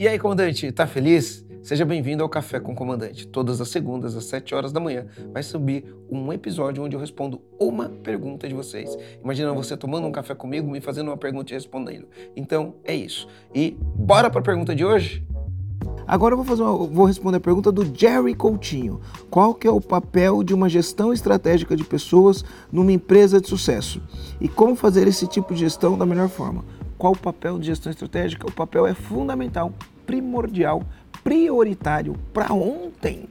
E aí, comandante, tá feliz? Seja bem-vindo ao Café com o Comandante. Todas as segundas, às 7 horas da manhã, vai subir um episódio onde eu respondo uma pergunta de vocês. Imagina você tomando um café comigo, me fazendo uma pergunta e respondendo. Então, é isso. E bora para a pergunta de hoje? Agora eu vou, fazer uma, vou responder a pergunta do Jerry Coutinho. Qual que é o papel de uma gestão estratégica de pessoas numa empresa de sucesso? E como fazer esse tipo de gestão da melhor forma? Qual o papel de gestão estratégica? O papel é fundamental, primordial, prioritário para ontem.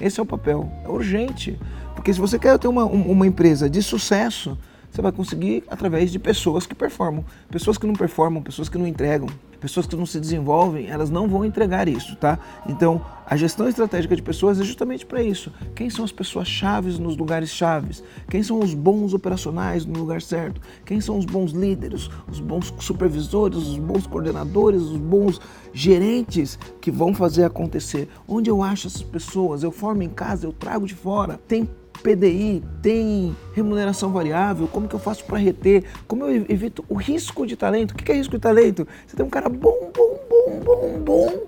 Esse é o papel, é urgente. Porque se você quer ter uma, uma empresa de sucesso, você vai conseguir através de pessoas que performam. Pessoas que não performam, pessoas que não entregam, pessoas que não se desenvolvem, elas não vão entregar isso, tá? Então, a gestão estratégica de pessoas é justamente para isso. Quem são as pessoas chaves nos lugares chaves? Quem são os bons operacionais no lugar certo? Quem são os bons líderes, os bons supervisores, os bons coordenadores, os bons gerentes que vão fazer acontecer? Onde eu acho essas pessoas? Eu formo em casa, eu trago de fora. Tem PDI, tem remuneração variável, como que eu faço para reter, como eu evito o risco de talento. O que é risco de talento? Você tem um cara bom, bom, bom, bom, bom,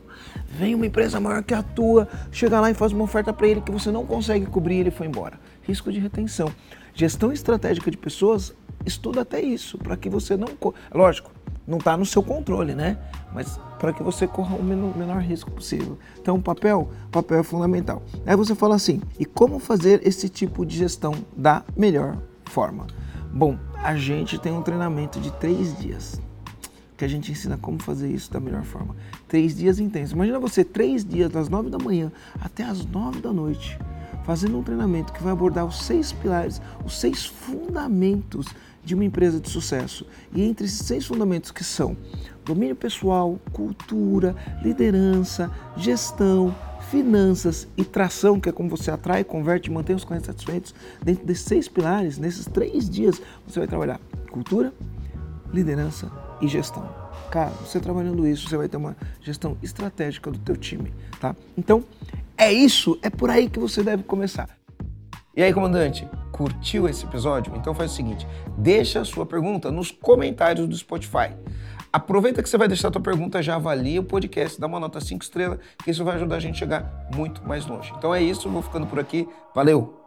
vem uma empresa maior que a tua, chega lá e faz uma oferta para ele que você não consegue cobrir ele foi embora. Risco de retenção. Gestão estratégica de pessoas estuda até isso, para que você não. Lógico, não está no seu controle, né? Mas para que você corra o menor, menor, risco possível. Então, papel, papel é fundamental. Aí você fala assim: e como fazer esse tipo de gestão da melhor forma? Bom, a gente tem um treinamento de três dias que a gente ensina como fazer isso da melhor forma. Três dias intensos. Imagina você três dias das nove da manhã até as nove da noite fazendo um treinamento que vai abordar os seis pilares, os seis fundamentos de uma empresa de sucesso. E entre esses seis fundamentos que são domínio pessoal, cultura, liderança, gestão, finanças e tração, que é como você atrai, converte e mantém os clientes satisfeitos, dentro desses seis pilares, nesses três dias, você vai trabalhar cultura, liderança e gestão. Cara, você trabalhando isso, você vai ter uma gestão estratégica do teu time, tá? Então, é isso, é por aí que você deve começar. E aí, comandante, curtiu esse episódio? Então faz o seguinte, deixa a sua pergunta nos comentários do Spotify. Aproveita que você vai deixar a tua pergunta, já avalia o podcast, dá uma nota 5 estrelas, que isso vai ajudar a gente a chegar muito mais longe. Então é isso, vou ficando por aqui. Valeu!